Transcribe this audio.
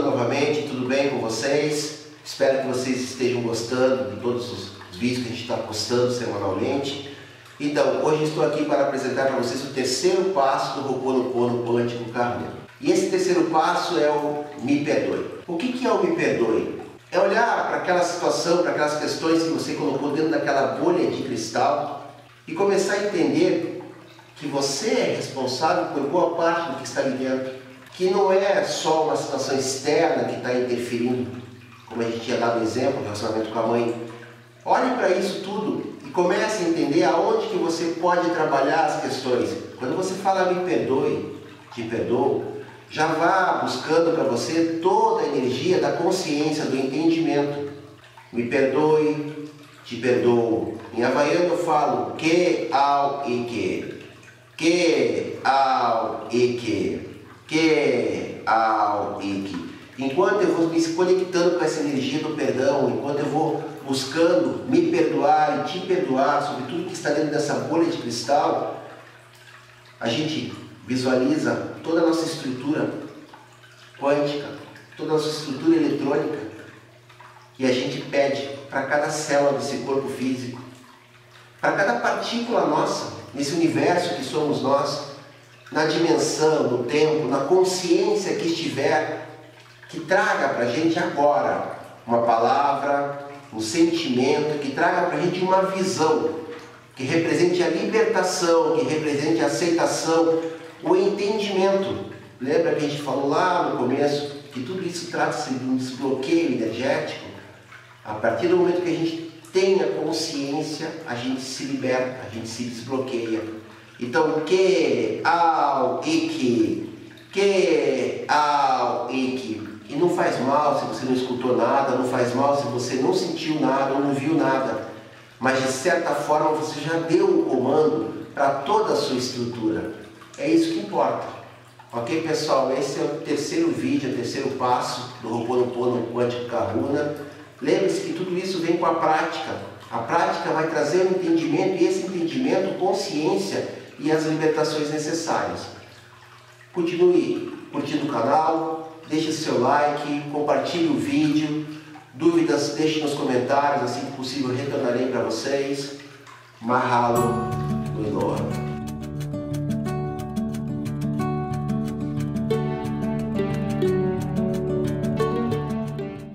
novamente, tudo bem com vocês? Espero que vocês estejam gostando de todos os vídeos que a gente está postando semanalmente. Então, hoje estou aqui para apresentar para vocês o terceiro passo do Ho'oponopono Quântico Karuna. E esse terceiro passo é o Me Perdoe. O que, que é o Me Perdoe? É olhar para aquela situação, para aquelas questões que você colocou dentro daquela bolha de cristal e começar a entender que você é responsável por boa parte do que está ali dentro que não é só uma situação externa que está interferindo, como a gente tinha dado exemplo, o relacionamento com a mãe. Olhe para isso tudo e comece a entender aonde que você pode trabalhar as questões. Quando você fala me perdoe, te perdoo, já vá buscando para você toda a energia da consciência, do entendimento. Me perdoe, te perdoo. Em havaiano eu falo que, ao e que. Que, ao e que que ao que enquanto eu vou me conectando com essa energia do perdão, enquanto eu vou buscando me perdoar e te perdoar sobre tudo que está dentro dessa bolha de cristal, a gente visualiza toda a nossa estrutura quântica, toda a nossa estrutura eletrônica e a gente pede para cada célula desse corpo físico, para cada partícula nossa, nesse universo que somos nós, na dimensão, no tempo, na consciência que estiver, que traga para a gente agora uma palavra, um sentimento, que traga para a gente uma visão, que represente a libertação, que represente a aceitação, o entendimento. Lembra que a gente falou lá no começo que tudo isso trata-se de um desbloqueio energético? A partir do momento que a gente tem a consciência, a gente se liberta, a gente se desbloqueia. Então, que, ao, que, que, ao, que. E não faz mal se você não escutou nada, não faz mal se você não sentiu nada ou não viu nada. Mas de certa forma você já deu o um comando para toda a sua estrutura. É isso que importa. Ok, pessoal? Esse é o terceiro vídeo, o terceiro passo do Ho'oponopono Quântico Kahuna. Lembre-se que tudo isso vem com a prática. A prática vai trazer um entendimento e esse entendimento, consciência, e as libertações necessárias. Continue curtindo o canal, deixe seu like, compartilhe o vídeo, dúvidas deixe nos comentários, assim que possível retornarei para vocês. Mahalo, Luiloa.